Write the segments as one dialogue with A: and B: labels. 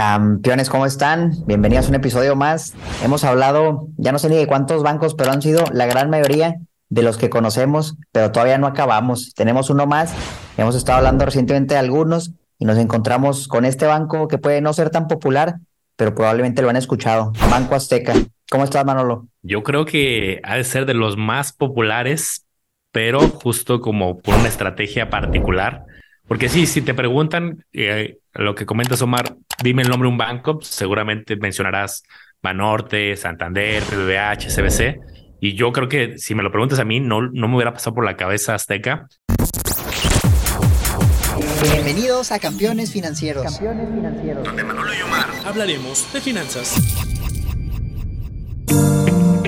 A: Campeones, ¿cómo están? Bienvenidos a un episodio más. Hemos hablado, ya no sé ni de cuántos bancos, pero han sido la gran mayoría de los que conocemos, pero todavía no acabamos. Tenemos uno más. Hemos estado hablando recientemente de algunos y nos encontramos con este banco que puede no ser tan popular, pero probablemente lo han escuchado. Banco Azteca. ¿Cómo estás, Manolo?
B: Yo creo que ha de ser de los más populares, pero justo como por una estrategia particular. Porque sí, si te preguntan eh, lo que comentas, Omar, dime el nombre de un banco, seguramente mencionarás Banorte, Santander, BBH, CBC. Y yo creo que si me lo preguntas a mí, no, no me hubiera pasado por la cabeza Azteca.
A: Bienvenidos a Campeones Financieros. Campeones Financieros.
B: Donde Manolo y Omar hablaremos de finanzas.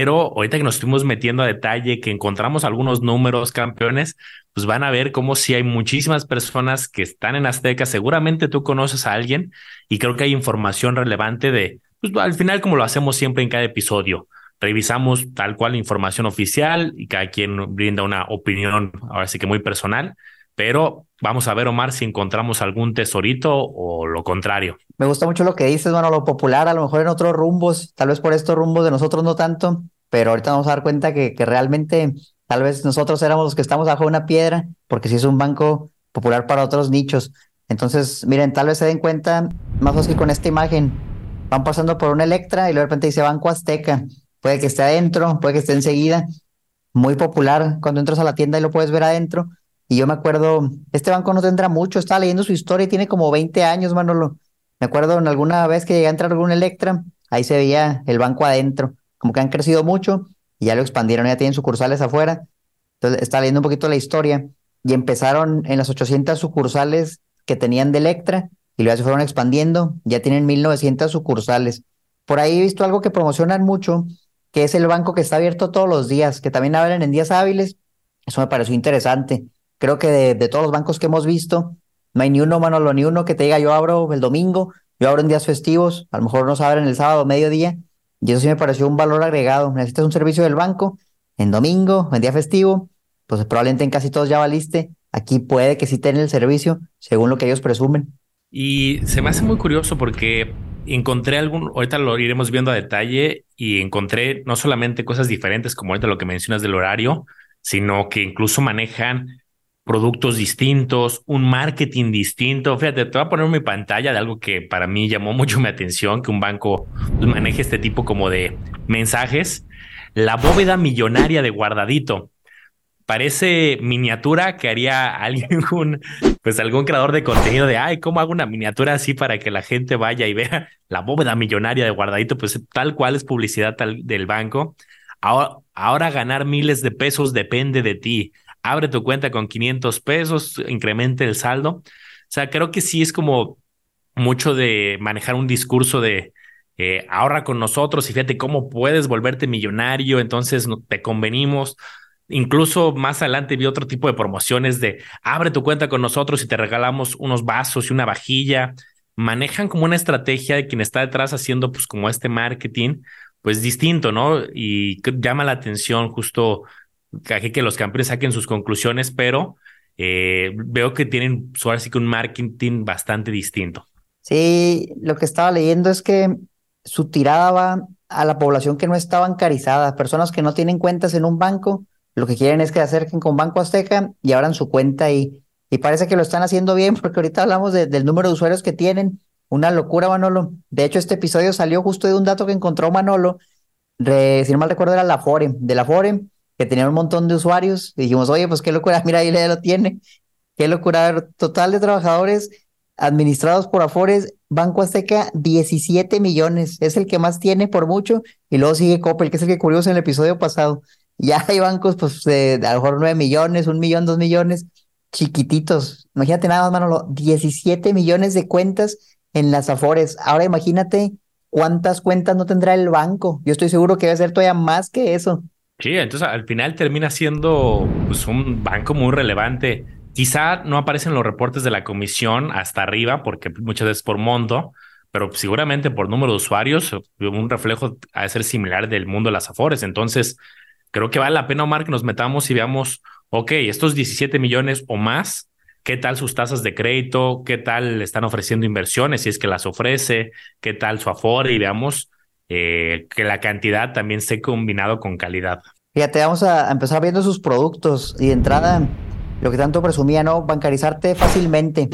B: Pero ahorita que nos estuvimos metiendo a detalle, que encontramos algunos números campeones, pues van a ver cómo si hay muchísimas personas que están en Azteca, seguramente tú conoces a alguien y creo que hay información relevante de, pues al final como lo hacemos siempre en cada episodio, revisamos tal cual información oficial y cada quien brinda una opinión, ahora sí que muy personal, pero vamos a ver, Omar, si encontramos algún tesorito o lo contrario.
A: Me gusta mucho lo que dices, bueno, lo popular, a lo mejor en otros rumbos, tal vez por estos rumbos de nosotros no tanto, pero ahorita vamos a dar cuenta que, que realmente tal vez nosotros éramos los que estamos bajo una piedra, porque si es un banco popular para otros nichos. Entonces, miren, tal vez se den cuenta, más fácil con esta imagen, van pasando por una Electra y luego de repente dice Banco Azteca, puede que esté adentro, puede que esté enseguida, muy popular, cuando entras a la tienda y lo puedes ver adentro, y yo me acuerdo, este banco no tendrá mucho, estaba leyendo su historia y tiene como 20 años, Manolo. Me acuerdo en alguna vez que llegué a entrar algún Electra, ahí se veía el banco adentro, como que han crecido mucho y ya lo expandieron, ya tienen sucursales afuera. Entonces estaba leyendo un poquito la historia y empezaron en las 800 sucursales que tenían de Electra y luego se fueron expandiendo, ya tienen 1900 sucursales. Por ahí he visto algo que promocionan mucho, que es el banco que está abierto todos los días, que también abren en días hábiles. Eso me pareció interesante. Creo que de, todos los bancos que hemos visto, no hay ni uno, Manolo, ni uno que te diga yo abro el domingo, yo abro en días festivos, a lo mejor no se abren el sábado, mediodía, y eso sí me pareció un valor agregado. Necesitas un servicio del banco en domingo, en día festivo, pues probablemente en casi todos ya valiste. Aquí puede que sí tengan el servicio, según lo que ellos presumen.
B: Y se me hace muy curioso porque encontré algún, ahorita lo iremos viendo a detalle y encontré no solamente cosas diferentes como ahorita lo que mencionas del horario, sino que incluso manejan productos distintos, un marketing distinto. Fíjate, te voy a poner mi pantalla de algo que para mí llamó mucho mi atención, que un banco maneje este tipo como de mensajes. La bóveda millonaria de guardadito. Parece miniatura que haría alguien, pues algún creador de contenido de, ay, ¿cómo hago una miniatura así para que la gente vaya y vea la bóveda millonaria de guardadito? Pues tal cual es publicidad del banco. Ahora ganar miles de pesos depende de ti abre tu cuenta con 500 pesos, incremente el saldo. O sea, creo que sí es como mucho de manejar un discurso de eh, ahorra con nosotros y fíjate cómo puedes volverte millonario, entonces te convenimos. Incluso más adelante vi otro tipo de promociones de abre tu cuenta con nosotros y te regalamos unos vasos y una vajilla. Manejan como una estrategia de quien está detrás haciendo pues como este marketing, pues distinto, ¿no? Y llama la atención justo que los campeones saquen sus conclusiones, pero eh, veo que tienen ahora sí que un marketing bastante distinto.
A: Sí, lo que estaba leyendo es que su tirada va a la población que no está bancarizada, personas que no tienen cuentas en un banco, lo que quieren es que se acerquen con Banco Azteca y abran su cuenta y, y parece que lo están haciendo bien porque ahorita hablamos del número de usuarios que tienen. Una locura, Manolo. De hecho, este episodio salió justo de un dato que encontró Manolo, si no mal recuerdo era la Fore, de la Fore, que tenía un montón de usuarios. Y dijimos, oye, pues qué locura, mira, ahí ya lo tiene. Qué locura. Total de trabajadores administrados por Afores, Banco Azteca, 17 millones. Es el que más tiene por mucho. Y luego sigue Coppel, que es el que curioso en el episodio pasado. Ya hay bancos, pues, de, a lo mejor 9 millones, un millón, dos millones, chiquititos. Imagínate nada más, Manolo, 17 millones de cuentas en las Afores. Ahora imagínate cuántas cuentas no tendrá el banco. Yo estoy seguro que va a ser todavía más que eso.
B: Sí, entonces al final termina siendo pues, un banco muy relevante. Quizá no aparecen los reportes de la comisión hasta arriba, porque muchas veces por monto, pero seguramente por número de usuarios, un reflejo a ser similar del mundo de las Afores. Entonces, creo que vale la pena, Omar, que nos metamos y veamos, ok, estos 17 millones o más, ¿qué tal sus tasas de crédito? ¿Qué tal le están ofreciendo inversiones si es que las ofrece? ¿Qué tal su Afore? Y veamos eh, que la cantidad también esté combinado con calidad.
A: Fíjate, vamos a empezar viendo sus productos y de entrada, lo que tanto presumía, ¿no? Bancarizarte fácilmente.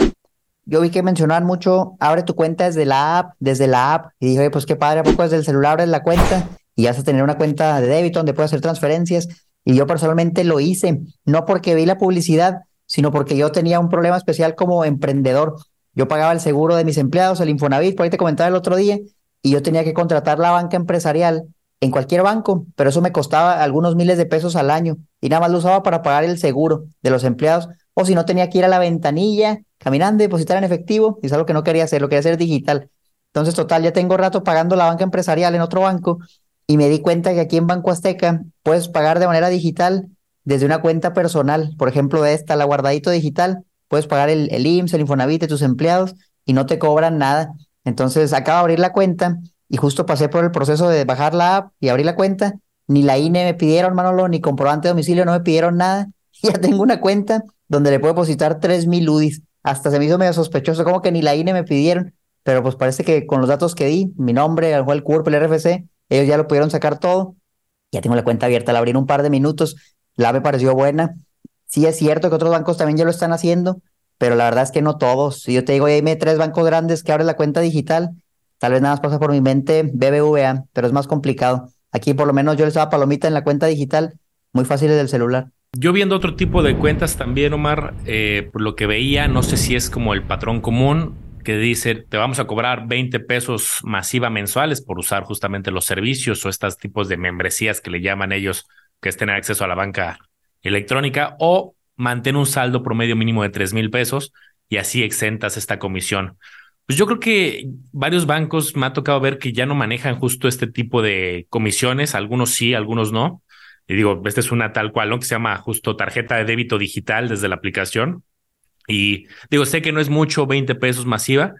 A: Yo vi que mencionaban mucho, abre tu cuenta desde la app, desde la app, y dije, pues qué padre, ¿a poco desde el celular abres la cuenta y vas a tener una cuenta de débito donde puedes hacer transferencias? Y yo personalmente lo hice, no porque vi la publicidad, sino porque yo tenía un problema especial como emprendedor. Yo pagaba el seguro de mis empleados, el Infonavit, por ahí te comentaba el otro día, y yo tenía que contratar la banca empresarial en cualquier banco, pero eso me costaba algunos miles de pesos al año y nada más lo usaba para pagar el seguro de los empleados o si no tenía que ir a la ventanilla caminando depositar en efectivo y es algo que no quería hacer, lo quería hacer digital. Entonces, total, ya tengo rato pagando la banca empresarial en otro banco y me di cuenta que aquí en Banco Azteca puedes pagar de manera digital desde una cuenta personal, por ejemplo, esta, la guardadito digital, puedes pagar el, el IMSS, el Infonavit de tus empleados y no te cobran nada. Entonces acabo de abrir la cuenta y justo pasé por el proceso de bajar la app y abrir la cuenta. Ni la INE me pidieron, Manolo, ni comprobante de domicilio, no me pidieron nada. Ya tengo una cuenta donde le puedo depositar 3.000 UDIs. Hasta se me hizo medio sospechoso, como que ni la INE me pidieron. Pero pues parece que con los datos que di, mi nombre, el CURP, el RFC, ellos ya lo pudieron sacar todo. Ya tengo la cuenta abierta, la abrí en un par de minutos. La me pareció buena. Sí es cierto que otros bancos también ya lo están haciendo, pero la verdad es que no todos. Si yo te digo, hay tres bancos grandes que abren la cuenta digital, tal vez nada más pasa por mi mente BBVA, pero es más complicado. Aquí por lo menos yo les daba palomita en la cuenta digital, muy fácil del celular.
B: Yo viendo otro tipo de cuentas también, Omar, eh, por lo que veía, no sé si es como el patrón común que dice, te vamos a cobrar 20 pesos masiva mensuales por usar justamente los servicios o estos tipos de membresías que le llaman ellos, que es tener acceso a la banca electrónica, o mantén un saldo promedio mínimo de 3 mil pesos y así exentas esta comisión. Pues yo creo que varios bancos me ha tocado ver que ya no manejan justo este tipo de comisiones, algunos sí, algunos no. Y digo, esta es una tal cual, ¿no? Que se llama justo tarjeta de débito digital desde la aplicación. Y digo, sé que no es mucho, 20 pesos masiva,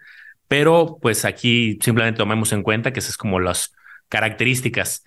B: pero pues aquí simplemente tomemos en cuenta que esas es como las características.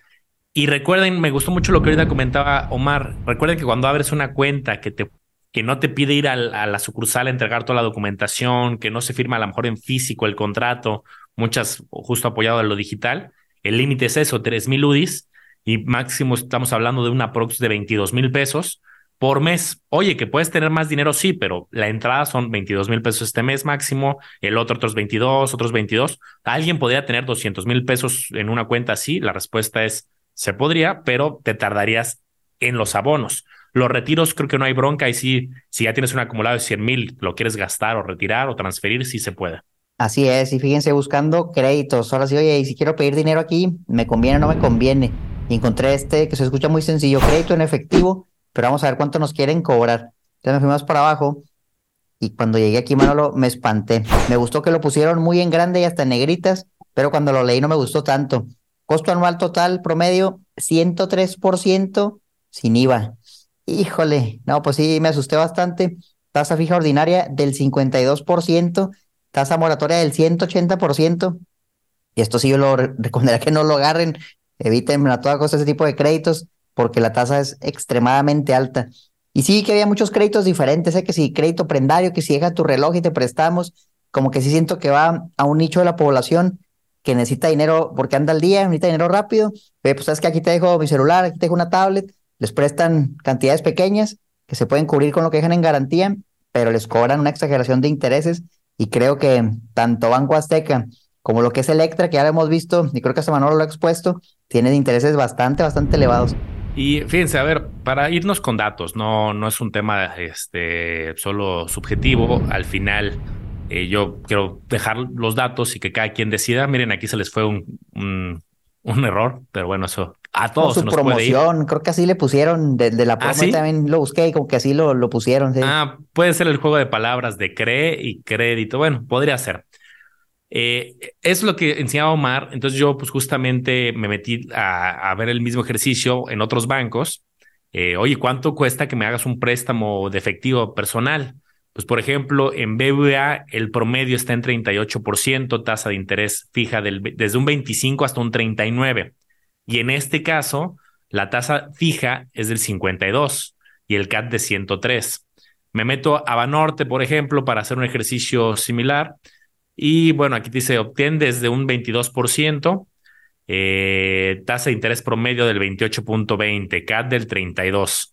B: Y recuerden, me gustó mucho lo que ahorita comentaba Omar. Recuerden que cuando abres una cuenta que te que no te pide ir a la sucursal a entregar toda la documentación, que no se firma a lo mejor en físico el contrato, muchas justo apoyado en lo digital. El límite es eso, 3 mil UDIs y máximo estamos hablando de una prox de 22 mil pesos por mes. Oye, que puedes tener más dinero, sí, pero la entrada son 22 mil pesos este mes máximo, el otro otros 22, otros 22. ¿Alguien podría tener 200 mil pesos en una cuenta así? La respuesta es, se podría, pero te tardarías en los abonos. Los retiros creo que no hay bronca y si, si ya tienes un acumulado de 100 mil, lo quieres gastar o retirar o transferir, sí se puede.
A: Así es, y fíjense, buscando créditos. Ahora sí, oye, y si quiero pedir dinero aquí, ¿me conviene o no me conviene? encontré este que se escucha muy sencillo, crédito en efectivo, pero vamos a ver cuánto nos quieren cobrar. Entonces me fui más para abajo y cuando llegué aquí, Manolo, me espanté. Me gustó que lo pusieron muy en grande y hasta en negritas, pero cuando lo leí no me gustó tanto. Costo anual total promedio 103% sin IVA. Híjole, no, pues sí, me asusté bastante. Tasa fija ordinaria del 52%, tasa moratoria del 180%. Y esto sí yo lo recomendaría que no lo agarren, eviten a toda costa ese tipo de créditos porque la tasa es extremadamente alta. Y sí que había muchos créditos diferentes, sé que si crédito prendario, que si deja tu reloj y te prestamos, como que sí siento que va a un nicho de la población que necesita dinero porque anda al día, necesita dinero rápido. pues sabes que aquí te dejo mi celular, aquí te dejo una tablet, les prestan cantidades pequeñas que se pueden cubrir con lo que dejan en garantía, pero les cobran una exageración de intereses y creo que tanto Banco Azteca como lo que es Electra, que ya lo hemos visto y creo que hasta Manolo lo ha expuesto, tiene intereses bastante, bastante elevados.
B: Y fíjense, a ver, para irnos con datos, no, no es un tema este, solo subjetivo. Al final, eh, yo quiero dejar los datos y que cada quien decida. Miren, aquí se les fue un, un error, pero bueno, eso a todos.
A: su promoción, creo que así le pusieron, de, la
B: ¿Ah,
A: promo también lo busqué y como que así lo, lo pusieron.
B: Ah, puede ser el juego de palabras de cree y crédito. Bueno, podría ser. Eh, es lo que enseñaba Omar. Entonces yo pues justamente me metí a, ver el mismo ejercicio en otros bancos. Eh, Oye, ¿cuánto cuesta que me hagas un préstamo de efectivo personal? Pues por ejemplo, en BBVA el promedio está en 38%, tasa de interés fija del, desde un 25 hasta un 39. Y en este caso, la tasa fija es del 52 y el CAT de 103. Me meto a Banorte, por ejemplo, para hacer un ejercicio similar y bueno, aquí dice, obtén desde un 22%, eh, tasa de interés promedio del 28.20, CAT del 32.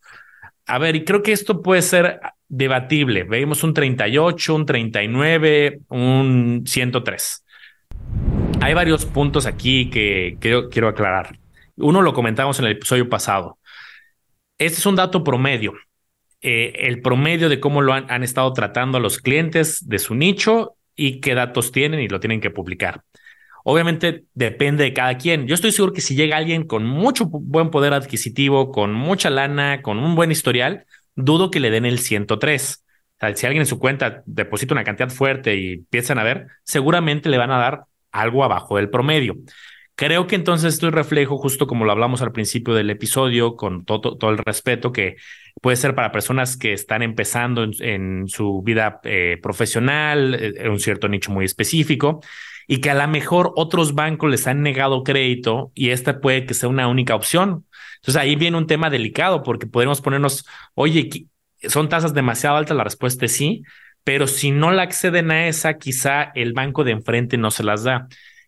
B: A ver, y creo que esto puede ser debatible. Vemos un 38, un 39, un 103. Hay varios puntos aquí que quiero, quiero aclarar. Uno lo comentamos en el episodio pasado. Este es un dato promedio. Eh, el promedio de cómo lo han, estado tratando a los clientes de su nicho y qué datos tienen y lo tienen que publicar. Obviamente depende de cada quien. Yo estoy seguro que si llega alguien con mucho buen poder adquisitivo, con mucha lana, con un buen historial, dudo que le den el 103. O sea, si alguien en su cuenta deposita una cantidad fuerte y empiezan a ver, seguramente le van a dar algo abajo del promedio. Creo que entonces esto es reflejo, justo como lo hablamos al principio del episodio, con todo, todo el respeto que puede ser para personas que están empezando en, su vida eh, profesional, eh, en un cierto nicho muy específico, y que a lo mejor otros bancos les han negado crédito y esta puede que sea una única opción. Entonces ahí viene un tema delicado porque podemos ponernos, oye, son tasas demasiado altas, la respuesta es sí, pero si no la acceden a esa, quizá el banco de enfrente no se las da.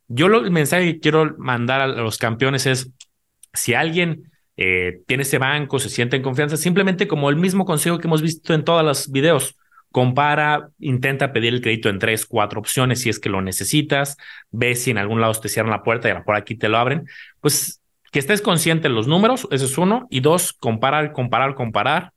B: Yo lo, el mensaje que quiero mandar a los campeones es, si alguien eh, tiene ese banco, se siente en confianza, simplemente como el mismo consejo que hemos visto en todos los videos, compara, intenta pedir el crédito en tres, cuatro opciones si es que lo necesitas, ve si en algún lado te cierran la puerta y por aquí te lo abren, pues que estés consciente de los números, eso es uno, y dos, comparar, comparar, comparar,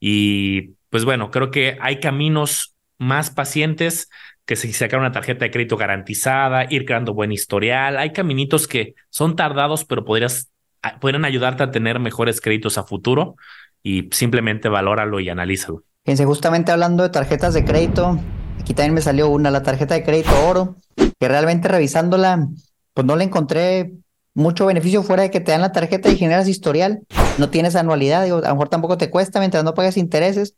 B: y pues bueno, creo que hay caminos más pacientes que si sacar una tarjeta de crédito garantizada, ir creando buen historial. Hay caminitos que son tardados, pero podrías, ah, podrían ayudarte a tener mejores créditos a futuro y simplemente valóralo y analízalo.
A: Fíjense, justamente hablando de tarjetas de crédito, aquí también me salió una, la tarjeta de crédito oro, que realmente revisándola, pues no le encontré mucho beneficio fuera de que te dan la tarjeta y generas historial. No tienes anualidad, a lo mejor tampoco te cuesta mientras no pagues intereses.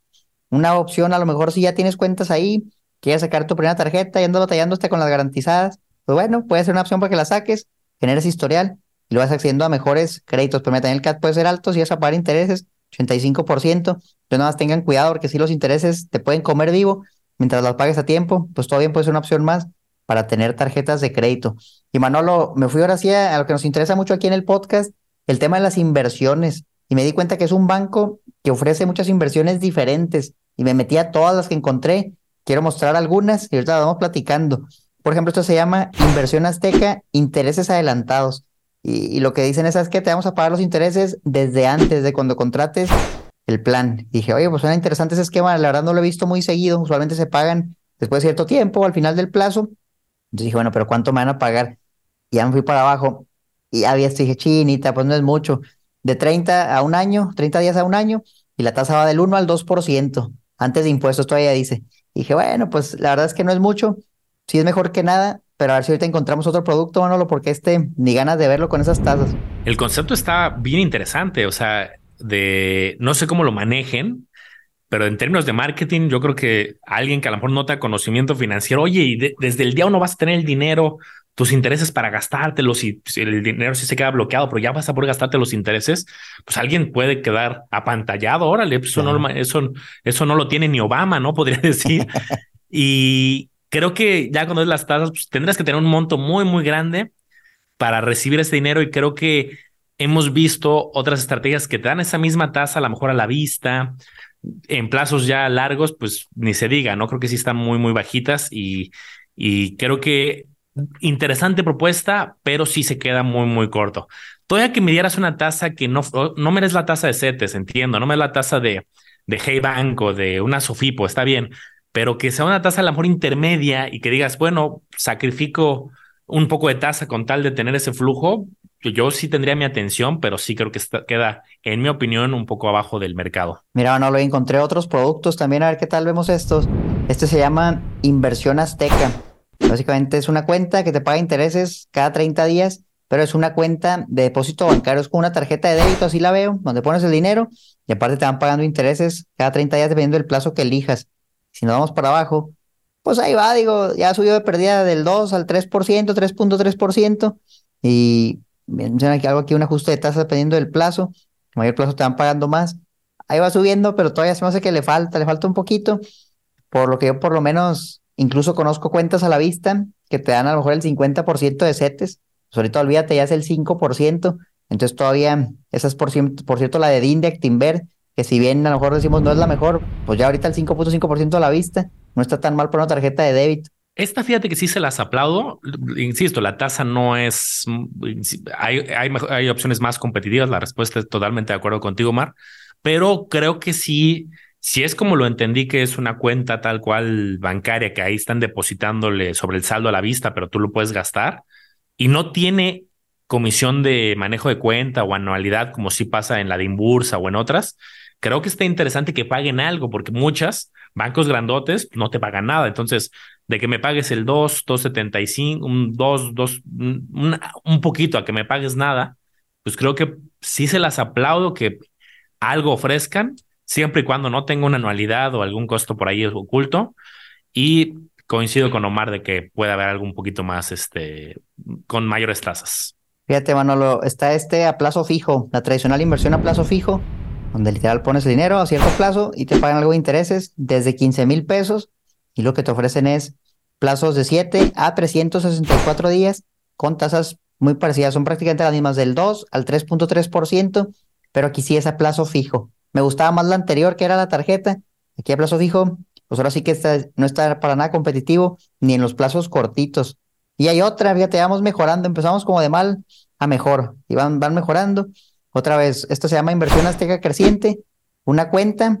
A: Una opción, a lo mejor si ya tienes cuentas ahí, quieres sacar tu primera tarjeta y andas batallándote con las garantizadas, pues bueno, puede ser una opción para que la saques, generes historial y lo vas accediendo a mejores créditos. Pero también el CAT puede ser alto si vas a pagar intereses, 85%. Entonces nada más tengan cuidado porque si los intereses te pueden comer vivo mientras los pagues a tiempo, pues todavía puede ser una opción más para tener tarjetas de crédito. Y Manolo, me fui ahora sí a, lo que nos interesa mucho aquí en el podcast, el tema de las inversiones. Y me di cuenta que es un banco que ofrece muchas inversiones diferentes y me metí a todas las que encontré Quiero mostrar algunas y ahorita vamos platicando. Por ejemplo, esto se llama Inversión Azteca, intereses adelantados. Y, lo que dicen es, que te vamos a pagar los intereses desde antes de cuando contrates el plan. dije, oye, pues suena interesante ese esquema, la verdad no lo he visto muy seguido, usualmente se pagan después de cierto tiempo, al final del plazo. Entonces dije, bueno, pero ¿cuánto me van a pagar? Y ya me fui para abajo y había dije, chinita, pues no es mucho. De 30 a un año, 30 días a un año, y la tasa va del 1 al 2%, antes de impuestos todavía dice dije, bueno, pues la verdad es que no es mucho, sí es mejor que nada, pero a ver si ahorita encontramos otro producto, Manolo, porque este, ni ganas de verlo con esas tasas.
B: El concepto está bien interesante, o sea, de no sé cómo lo manejen, pero en términos de marketing, yo creo que alguien que a lo mejor nota conocimiento financiero, oye, y desde el día uno vas a tener el dinero, tus intereses para gastártelos y si el dinero sí se queda bloqueado, pero ya vas a poder gastarte los intereses, pues alguien puede quedar apantallado. Órale, pues eso, no, eso, eso no lo tiene ni Obama, ¿no? Podría decir. y creo que ya cuando es las tasas, pues tendrás que tener un monto muy, muy grande para recibir ese dinero y creo que hemos visto otras estrategias que te dan esa misma tasa, a lo mejor a la vista, en plazos ya largos, pues ni se diga, ¿no? Creo que sí están muy, muy bajitas y, y creo que interesante propuesta, pero sí se queda muy, muy corto. Todavía que me dieras una tasa que no, no me la tasa de CETES, entiendo, no me la tasa de, de Hey Bank o de una Sofipo, está bien, pero que sea una tasa a lo mejor intermedia y que digas, bueno, sacrifico un poco de tasa con tal de tener ese flujo, yo sí tendría mi atención, pero sí creo que queda, en mi opinión, un poco abajo del mercado.
A: Mira, no lo encontré otros productos también, a ver qué tal vemos estos. Este se llama Inversión Azteca. Básicamente es una cuenta que te paga intereses cada 30 días, pero es una cuenta de depósito bancario, es con una tarjeta de débito, así la veo, donde pones el dinero y aparte te van pagando intereses cada 30 días dependiendo del plazo que elijas. Si nos vamos para abajo, pues ahí va, digo, ya subió de pérdida del 2 al 3%, 3.3%, y menciona aquí algo aquí, un ajuste de tasa dependiendo del plazo, mayor plazo te van pagando más. Ahí va subiendo, pero todavía se me hace que le falta, le falta un poquito, por lo que yo por lo menos incluso conozco cuentas a la vista que te dan a lo mejor el 50% de setes, pues ahorita olvídate, ya es el 5%, entonces todavía, esa es por, por cierto la de DIN de que si bien a lo mejor decimos no es la mejor, pues ya ahorita el 5.5% a la vista, no está tan mal por una tarjeta de débito.
B: Esta, fíjate que sí se las aplaudo. Insisto, la tasa no es. Hay, hay, hay, opciones más competitivas. La respuesta es totalmente de acuerdo contigo, Mar. Pero creo que sí, si es como lo entendí, que es una cuenta tal cual bancaria que ahí están depositándole sobre el saldo a la vista, pero tú lo puedes gastar y no tiene comisión de manejo de cuenta o anualidad, como sí pasa en la de Inbursa o en otras. Creo que está interesante que paguen algo, porque muchas bancos grandotes no te pagan nada. Entonces, de que me pagues el 2, 275, un 2, 2, un, un poquito a que me pagues nada, pues creo que sí se las aplaudo que algo ofrezcan, siempre y cuando no tenga una anualidad o algún costo por ahí oculto. Y coincido con Omar de que puede haber algo un poquito más, este, con mayores tasas.
A: Fíjate, Manolo, está este a plazo fijo, la tradicional inversión a plazo fijo, donde literal pones el dinero a cierto plazo y te pagan algo de intereses desde 15 mil pesos y lo que te ofrecen es plazos de 7 a 364 días con tasas muy parecidas, son prácticamente las mismas del 2 al 3.3%, pero aquí sí es a plazo fijo. Me gustaba más la anterior que era la tarjeta, aquí a plazo fijo, pues ahora sí que no está para nada competitivo ni en los plazos cortitos. Y hay otra, fíjate, vamos mejorando, empezamos como de mal a mejor y van, van mejorando. Otra vez, esto se llama inversión azteca creciente, una cuenta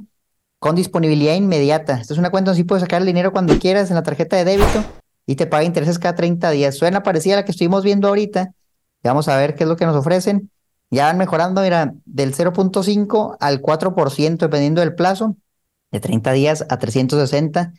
A: con disponibilidad inmediata. Esta es una cuenta donde sí puedes sacar el dinero cuando quieras en la tarjeta de débito y te paga intereses cada 30 días. Suena parecida a la que estuvimos viendo ahorita. Vamos a ver qué es lo que nos ofrecen. Ya van mejorando, mira, del 0.5 al 4% dependiendo del plazo, de 30 días a 360.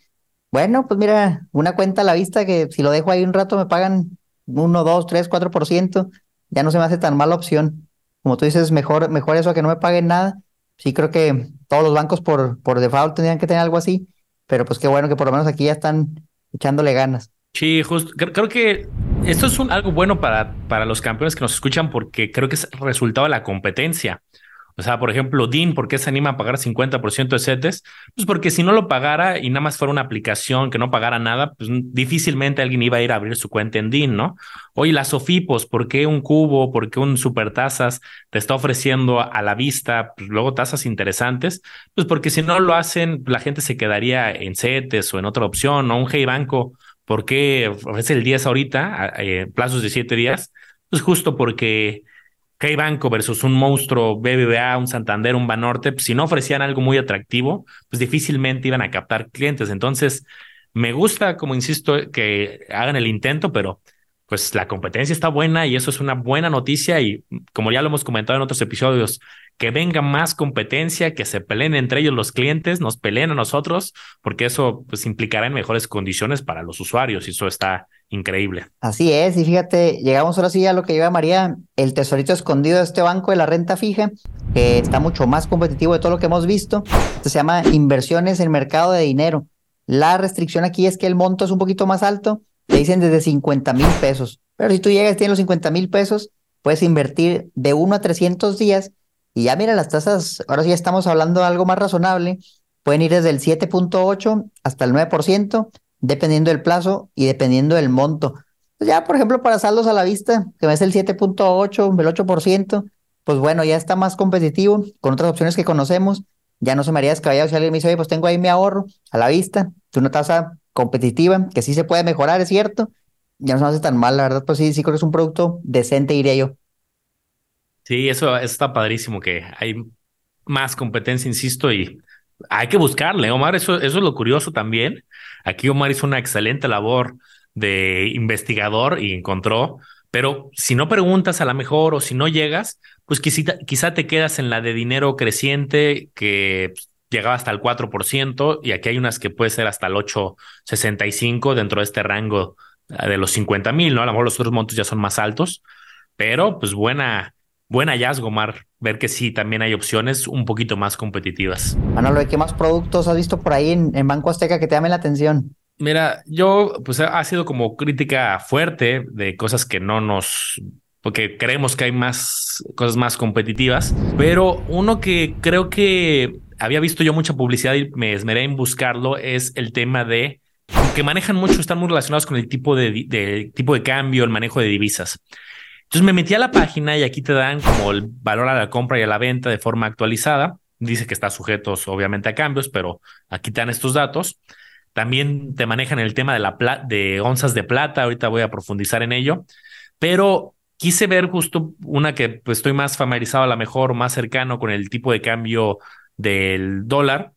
A: Bueno, pues mira, una cuenta a la vista que si lo dejo ahí un rato me pagan 1, 2, 3, 4%. Ya no se me hace tan mala opción. Como tú dices, mejor, mejor eso a que no me paguen nada sí creo que todos los bancos por, por default tendrían que tener algo así, pero pues qué bueno que por lo menos aquí ya están echándole ganas.
B: Sí, justo. Creo que esto es un, algo bueno para, para los campeones que nos escuchan porque creo que es resultado de la competencia. O sea, por ejemplo, DIN, ¿por qué se anima a pagar 50% de CETES? Pues porque si no lo pagara y nada más fuera una aplicación que no pagara nada, pues difícilmente alguien iba a ir a abrir su cuenta en DIN, ¿no? Oye, las SOFIPOS, ¿por qué un cubo? ¿Por qué un supertasas te está ofreciendo a la vista pues, luego tasas interesantes? Pues porque si no lo hacen, la gente se quedaría en CETES o en otra opción, o un Hey Banco, ¿por qué ofrece el 10 ahorita, eh, plazos de 7 días? Pues justo porque Hey Banco versus un monstruo BBVA, un Santander, un Banorte, pues si no ofrecían algo muy atractivo, pues difícilmente iban a captar clientes. Entonces, me gusta, como insisto, que hagan el intento, pero pues la competencia está buena y eso es una buena noticia y como ya lo hemos comentado en otros episodios, que venga más competencia, que se peleen entre ellos los clientes, nos peleen a nosotros, porque eso pues implicará en mejores condiciones para los usuarios y eso está increíble.
A: Así es, y fíjate, llegamos ahora sí a lo que lleva María, el tesorito escondido de este banco de la renta fija, que está mucho más competitivo de todo lo que hemos visto. Se llama inversiones en mercado de dinero. La restricción aquí es que el monto es un poquito más alto, te dicen desde 50 mil pesos. Pero si tú llegas y tienes los 50 mil pesos, puedes invertir de 1 a 300 días y ya mira las tasas, ahora sí estamos hablando de algo más razonable, pueden ir desde el 7.8 hasta el 9% dependiendo del plazo y dependiendo del monto. Pues ya, por ejemplo, para saldos a la vista, que ves el 7.8, el 8%, pues bueno, ya está más competitivo con otras opciones que conocemos. Ya no se me haría descabellado si alguien me dice, oye, pues tengo ahí mi ahorro a la vista, es una tasa competitiva que sí se puede mejorar, es cierto. Ya no se hace tan mal, la verdad, pues sí, sí creo que es un producto decente, diría yo.
B: Sí, eso, eso está padrísimo, que hay más competencia, insisto, y hay que buscarle, Omar, eso, eso es lo curioso también. Aquí Omar hizo una excelente labor de investigador y encontró, pero si no preguntas a lo mejor o si no llegas, pues quizá, quizá te quedas en la de dinero creciente que llegaba hasta el 4% y aquí hay unas que puede ser hasta el 8.65 dentro de este rango de los 50 mil, ¿no? A lo mejor los otros montos ya son más altos, pero pues buena, buen hallazgo, Mar, ver que sí, también hay opciones un poquito más competitivas.
A: Manolo, ¿qué más productos has visto por ahí en, en Banco Azteca que te llamen la atención?
B: Mira, yo, pues ha sido como crítica fuerte de cosas que no nos, porque creemos que hay más cosas más competitivas, pero uno que creo que había visto yo mucha publicidad y me esmeré en buscarlo es el tema de que manejan mucho, están muy relacionados con el tipo de, tipo de cambio, el manejo de divisas. Entonces me metí a la página y aquí te dan como el valor a la compra y a la venta de forma actualizada. Dice que está sujetos obviamente a cambios, pero aquí te dan estos datos. También te manejan el tema de, la de onzas de plata, ahorita voy a profundizar en ello, pero quise ver justo una que pues, estoy más familiarizado a lo mejor, más cercano con el tipo de cambio del dólar.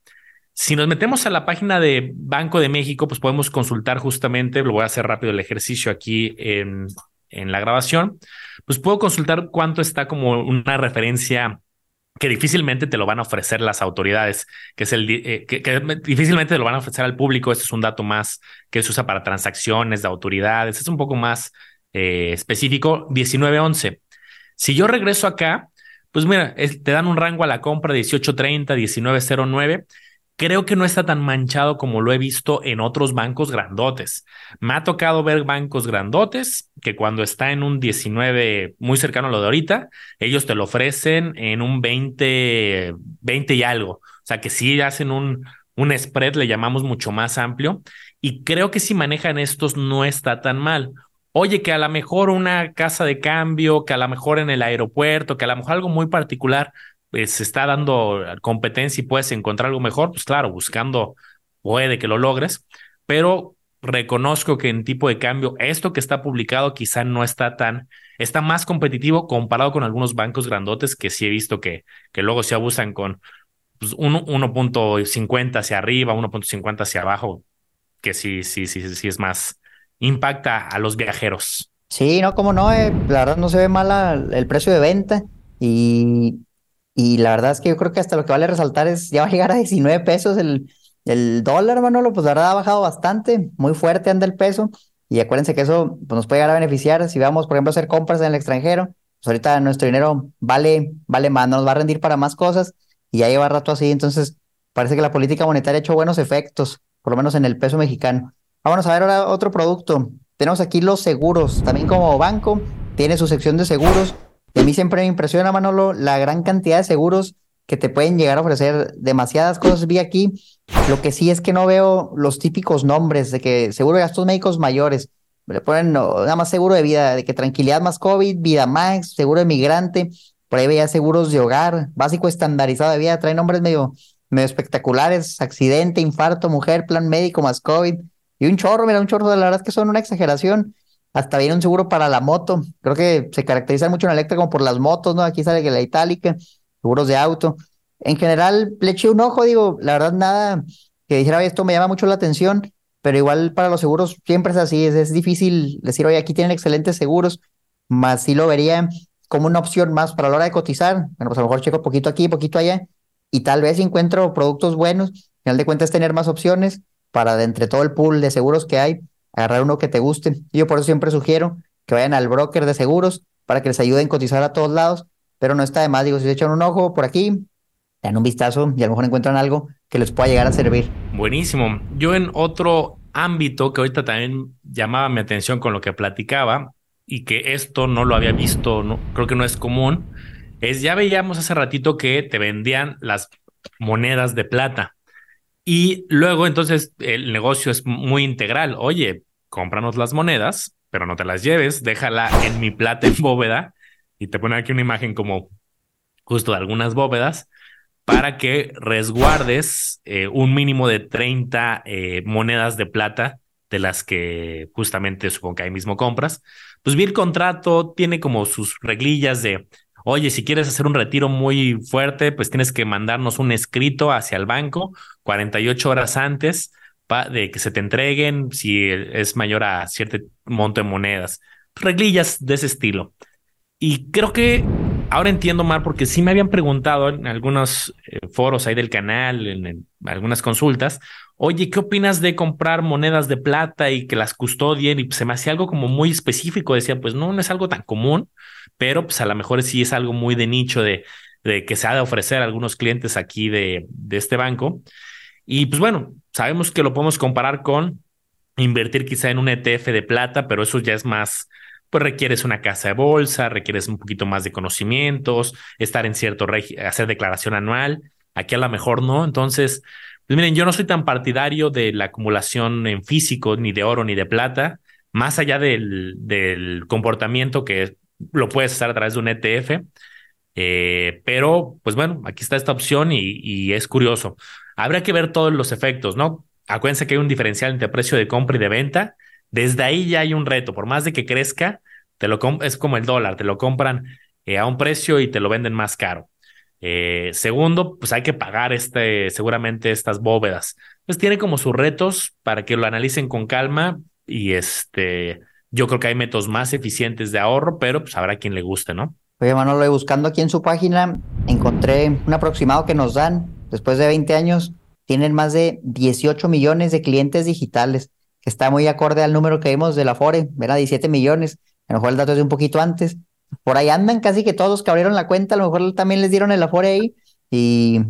B: Si nos metemos a la página de Banco de México, pues podemos consultar justamente, lo voy a hacer rápido el ejercicio aquí en, en la grabación, pues puedo consultar cuánto está como una referencia que difícilmente te lo van a ofrecer las autoridades, que es el eh, que, difícilmente te lo van a ofrecer al público. Este es un dato más que se usa para transacciones de autoridades. Es un poco más eh, específico. 1911. Si yo regreso acá, pues mira, te dan un rango a la compra 1830, 1909 creo que no está tan manchado como lo he visto en otros bancos grandotes. Me ha tocado ver bancos grandotes que cuando está en un 19 muy cercano a lo de ahorita, ellos te lo ofrecen en un 20, 20 y algo. O sea que sí hacen un, un spread, le llamamos mucho más amplio. Y creo que si manejan estos no está tan mal. Oye, que a lo mejor una casa de cambio, que a lo mejor en el aeropuerto, que a lo mejor algo muy particular, pues, se está dando competencia y puedes encontrar algo mejor, pues claro, buscando puede que lo logres, pero reconozco que en tipo de cambio esto que está publicado quizá no está tan, está más competitivo comparado con algunos bancos grandotes que sí he visto que, que luego se abusan con pues, 1.50 hacia arriba, 1.50 hacia abajo, que sí, sí, sí, sí es más, impacta a los viajeros.
A: Sí, no, como no, eh, la verdad no se ve mal el precio de venta y y la verdad es que yo creo que hasta lo que vale resaltar es, ya va a llegar a 19 pesos el, el dólar, Manolo, pues la verdad ha bajado bastante, muy fuerte anda el peso. Y acuérdense que eso pues, nos puede llegar a beneficiar si vamos, por ejemplo, a hacer compras en el extranjero. Pues ahorita nuestro dinero vale, vale más, nos va a rendir para más cosas y ya lleva rato así. Entonces, parece que la política monetaria ha hecho buenos efectos, por lo menos en el peso mexicano. Vamos a ver ahora otro producto. Tenemos aquí los seguros, también como banco, tiene su sección de seguros a mí siempre me impresiona, Manolo, la gran cantidad de seguros que te pueden llegar a ofrecer demasiadas cosas. Vi aquí, lo que sí es que no veo los típicos nombres de que seguro de gastos médicos mayores. Le ponen nada más seguro de vida, de que tranquilidad más COVID, vida más, seguro de migrante. Por ahí veía seguros de hogar, básico estandarizado de vida. Trae nombres medio, medio espectaculares: accidente, infarto, mujer, plan médico más COVID. Y un chorro, mira, un chorro, de la verdad es que son una exageración. Hasta viene un seguro para la moto. Creo que se caracteriza mucho en Electra como por las motos, ¿no? Aquí sale que la itálica, seguros de auto. En general, le eché un ojo, digo, la verdad, nada que dijera, esto me llama mucho la atención, pero igual para los seguros siempre es así, es, difícil decir, oye, aquí tienen excelentes seguros, más sí lo vería como una opción más para la hora de cotizar. Bueno, pues a lo mejor checo poquito aquí, poquito allá, y tal vez encuentro productos buenos. Al final de cuentas, tener más opciones para entre todo el pool de seguros que hay, agarrar uno que te guste. Y yo por eso siempre sugiero que vayan al broker de seguros para que les ayuden a cotizar a todos lados, pero no está de más, digo, si se echan un ojo por aquí, dan un vistazo y a lo mejor encuentran algo que les pueda llegar a servir.
B: Buenísimo. Yo en otro ámbito que ahorita también llamaba mi atención con lo que platicaba y que esto no lo había visto, no, creo que no es común, es ya veíamos hace ratito que te vendían las monedas de plata. Y luego entonces el negocio es muy integral. Oye, cómpranos las monedas, pero no te las lleves, déjala en mi plata en bóveda y te pone aquí una imagen como justo de algunas bóvedas para que resguardes eh, un mínimo de 30 eh, monedas de plata de las que justamente supongo que ahí mismo compras. Pues vi el contrato, tiene como sus reglillas de oye, si quieres hacer un retiro muy fuerte, pues tienes que mandarnos un escrito hacia el banco 48 horas antes de que se te entreguen si es mayor a cierto monto de monedas. Reglillas de ese estilo. Y creo que ahora entiendo más porque sí me habían preguntado en algunos eh, foros ahí del canal, en, algunas consultas, oye, ¿qué opinas de comprar monedas de plata y que las custodien? Y se me hacía algo como muy específico. Decía, pues no, no es algo tan común, pero pues a lo mejor sí es algo muy de nicho de, de que se ha de ofrecer a algunos clientes aquí de, de este banco. Y pues bueno, sabemos que lo podemos comparar con invertir quizá en un ETF de plata, pero eso ya es más, pues requieres una casa de bolsa, requieres un poquito más de conocimientos, estar en cierto hacer declaración anual. Aquí a lo mejor no. Entonces, pues miren, yo no soy tan partidario de la acumulación en físico, ni de oro, ni de plata, más allá del, del comportamiento que lo puedes hacer a través de un ETF. Eh, pero, pues bueno, aquí está esta opción y, es curioso. Habrá que ver todos los efectos, ¿no? Acuérdense que hay un diferencial entre precio de compra y de venta. Desde ahí ya hay un reto. Por más de que crezca, te lo es como el dólar, te lo compran eh, a un precio y te lo venden más caro. Eh, segundo, pues hay que pagar este, seguramente estas bóvedas. Pues tiene como sus retos para que lo analicen con calma y este, yo creo que hay métodos más eficientes de ahorro, pero pues habrá quien le guste, ¿no?
A: Oye, Manolo, buscando aquí en su página, encontré un aproximado que nos dan después de 20 años tienen más de 18 millones de clientes digitales, que está muy acorde al número que vimos de la Fore, era 17 millones, a lo mejor el dato es de un poquito antes. Por ahí andan casi que todos que abrieron la cuenta, a lo mejor también les dieron el Afore ahí. Y,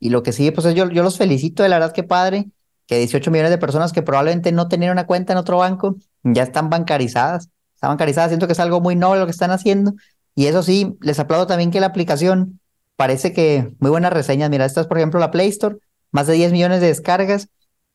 A: y lo que sigue, pues yo, yo los felicito, de la verdad que padre, que 18 millones de personas que probablemente no tenían una cuenta en otro banco, ya están bancarizadas. Están bancarizadas, siento que es algo muy noble lo que están haciendo. Y eso sí, les aplaudo también que la aplicación parece que muy buenas reseñas. Mira, esta es por ejemplo la Play Store más de 10 millones de descargas,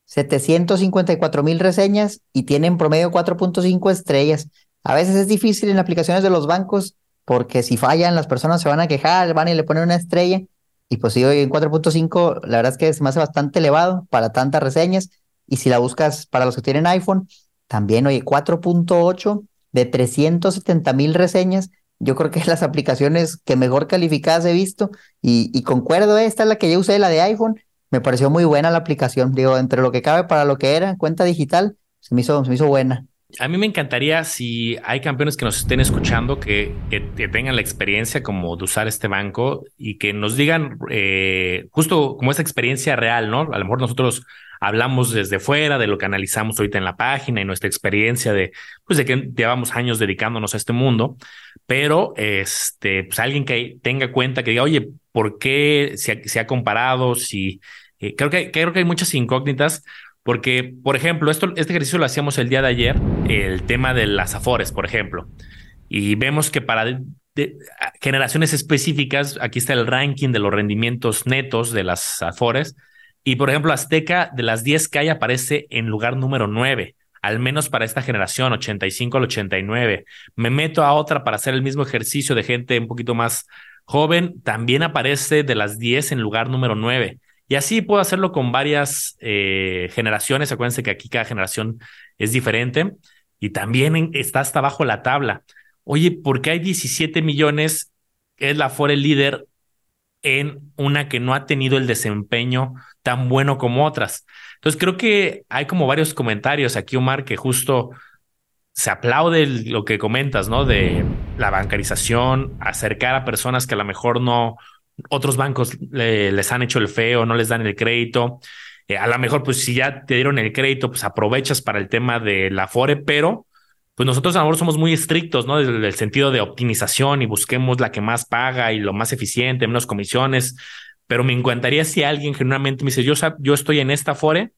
A: 754 mil reseñas y tienen promedio 4.5 estrellas. A veces es difícil en aplicaciones de los bancos porque si fallan las personas se van a quejar, van y le ponen una estrella. Y pues si hoy en 4.5 la verdad es que se me hace bastante elevado para tantas reseñas. Y si la buscas para los que tienen iPhone, también oye 4.8 de 370 mil reseñas. Yo creo que es las aplicaciones que mejor calificadas he visto y, concuerdo, eh, esta es la que yo usé, la de iPhone, me pareció muy buena la aplicación. Digo, entre lo que cabe para lo que era, cuenta digital, se me hizo, se me hizo buena.
B: A mí me encantaría si hay campeones que nos estén escuchando que, que, tengan la experiencia como de usar este banco y que nos digan eh, justo como esa experiencia real, ¿no? A lo mejor nosotros hablamos desde fuera de lo que analizamos ahorita en la página y nuestra experiencia de, pues de que llevamos años dedicándonos a este mundo, pero este, pues alguien que tenga cuenta que diga, oye, ¿por qué se ha, ha comparado? Si, eh, creo, que, creo que hay muchas incógnitas porque, por ejemplo, esto, este ejercicio lo hacíamos el día de ayer, el tema de las afores, por ejemplo, y vemos que para generaciones específicas, aquí está el ranking de los rendimientos netos de las afores, y por ejemplo, Azteca, de las 10 que hay, aparece en lugar número 9, al menos para esta generación, 85 al 89. Me meto a otra para hacer el mismo ejercicio de gente un poquito más joven, también aparece de las 10 en lugar número 9. Y así puedo hacerlo con varias eh, generaciones. Acuérdense que aquí cada generación es diferente. Y también está hasta abajo la tabla. Oye, ¿por qué hay 17 millones? Es la Fore líder en una que no ha tenido el desempeño tan bueno como otras. Entonces creo que hay como varios comentarios aquí, Omar, que justo se aplaude lo que comentas, ¿no? De la bancarización, acercar a personas que a lo mejor no, otros bancos les han hecho el feo, no les dan el crédito. Eh, a lo mejor, pues si ya te dieron el crédito, pues aprovechas para el tema de la FORE, pero pues nosotros a lo mejor somos muy estrictos, ¿no? Desde el sentido de optimización y busquemos la que más paga y lo más eficiente, menos comisiones. Pero me encantaría si alguien genuinamente me dice, yo, yo estoy en esta FORE,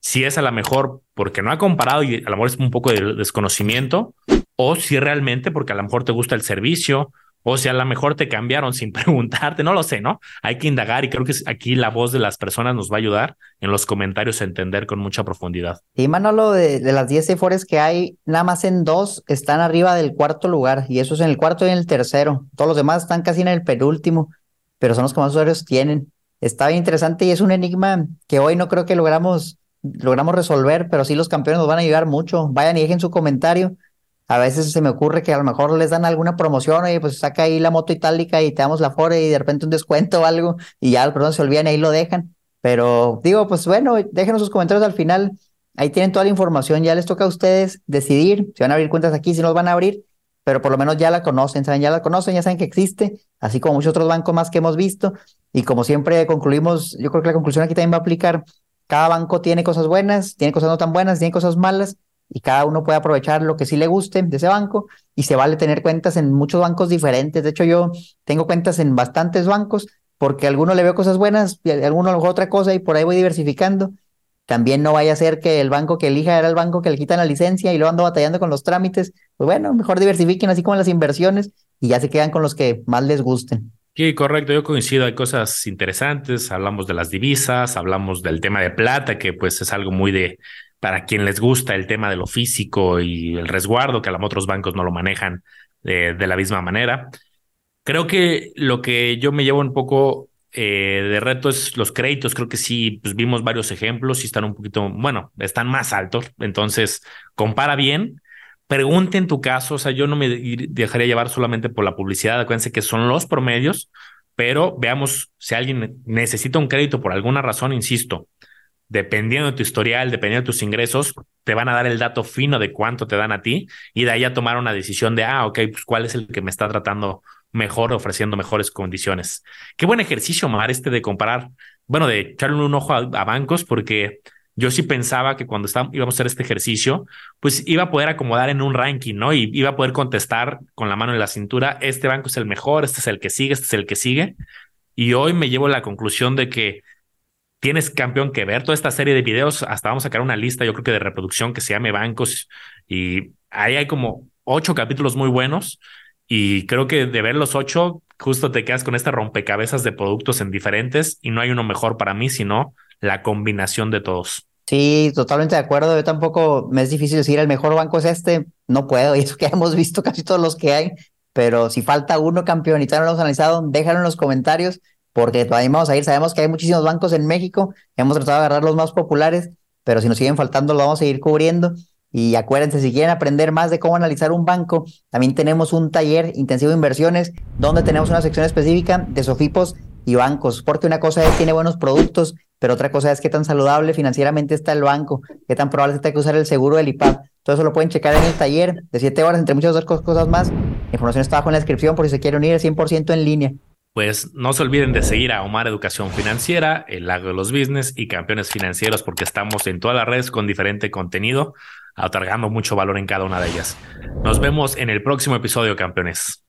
B: si es a lo mejor porque no ha comparado y a lo mejor es un poco de desconocimiento, o si realmente porque a lo mejor te gusta el servicio o si a lo mejor te cambiaron sin preguntarte, no lo sé, ¿no? Hay que indagar y creo que aquí la voz de las personas nos va a ayudar en los comentarios a entender con mucha profundidad.
A: Y Manolo, de, de las 10 efores que hay, nada más en dos están arriba del cuarto lugar, y eso es en el cuarto y en el tercero. Todos los demás están casi en el penúltimo, pero son los que más usuarios tienen. Está bien interesante y es un enigma que hoy no creo que logramos, logramos resolver, pero sí los campeones nos van a ayudar mucho. Vayan y dejen su comentario a veces se me ocurre que a lo mejor les dan alguna promoción, y pues saca ahí la moto itálica y te damos la Fore y de repente un descuento o algo y ya perdón se olvidan y ahí lo dejan. Pero digo, pues bueno, déjenos sus comentarios al final. Ahí tienen toda la información, ya les toca a ustedes decidir si van a abrir cuentas aquí, si no van a abrir. pero por lo menos ya la conocen, ¿saben? Ya la conocen, ya saben que existe, así como muchos otros bancos más que hemos visto. Y como siempre concluimos, yo creo que la conclusión aquí también va a aplicar, cada banco tiene cosas buenas, tiene cosas no tan buenas, tiene cosas malas, y cada uno puede aprovechar lo que sí le guste de ese banco y se vale tener cuentas en muchos bancos diferentes. De hecho, yo tengo cuentas en bastantes bancos porque a alguno le veo cosas buenas y a alguno a lo mejor otra cosa y por ahí voy diversificando. También no vaya a ser que el banco que elija era el banco que le quitan la licencia y lo ando batallando con los trámites. Pues bueno, mejor diversifiquen así como las inversiones y ya se quedan con los que más les gusten.
B: Sí, correcto, yo coincido, hay cosas interesantes, hablamos de las divisas, hablamos del tema de plata, que pues es algo muy de, para quien les gusta el tema de lo físico y el resguardo, que a los otros bancos no lo manejan de, de la misma manera. Creo que lo que yo me llevo un poco eh, de reto es los créditos. Creo que sí, pues vimos varios ejemplos y están un poquito, bueno, están más altos. Entonces, compara bien. Pregunte en tu caso, o sea, yo no me dejaría llevar solamente por la publicidad. Acuérdense que son los promedios, pero veamos si alguien necesita un crédito por alguna razón, insisto, dependiendo de tu historial, dependiendo de tus ingresos, te van a dar el dato fino de cuánto te dan a ti y de ahí a tomar una decisión de, ah, ok, pues cuál es el que me está tratando mejor, ofreciendo mejores condiciones. Qué buen ejercicio, Mar, este de comparar, bueno, de echarle un ojo a, bancos, porque yo sí pensaba que cuando íbamos a hacer este ejercicio, pues iba a poder acomodar en un ranking, ¿no? Y iba a poder contestar con la mano en la cintura, este banco es el mejor, este es el que sigue, este es el que sigue. Y hoy me llevo a la conclusión de que tienes campeón que ver toda esta serie de videos, hasta vamos a sacar una lista, yo creo que de reproducción que se llame bancos y ahí hay como ocho capítulos muy buenos y creo que de ver los ocho, justo te quedas con este rompecabezas de productos en diferentes y no hay uno mejor para mí, sino la combinación de todos.
A: Sí, totalmente de acuerdo. Yo tampoco me es difícil decir el mejor banco es este. No puedo, y eso que hemos visto casi todos los que hay. Pero si falta uno campeón y todavía no lo hemos analizado, déjalo en los comentarios, porque todavía vamos a ir. Sabemos que hay muchísimos bancos en México. Hemos tratado de agarrar los más populares, pero si nos siguen faltando, lo vamos a seguir cubriendo. Y acuérdense, si quieren aprender más de cómo analizar un banco, también tenemos un taller intensivo de inversiones donde tenemos una sección específica de sofipos y bancos, porque una cosa es tiene buenos productos, pero otra cosa es qué tan saludable financieramente está el banco, qué tan probable es que usar el seguro del IPAP. Todo eso lo pueden checar en el taller de 7 horas, entre muchas otras cosas más. La información está abajo en la descripción por si se quieren unir 100% en línea.
B: Pues no se olviden de seguir a Omar Educación Financiera, El Lago de los Business y Campeones Financieros porque estamos en todas las redes con diferente contenido, otorgando mucho valor en cada una de ellas. Nos vemos en el próximo episodio, campeones.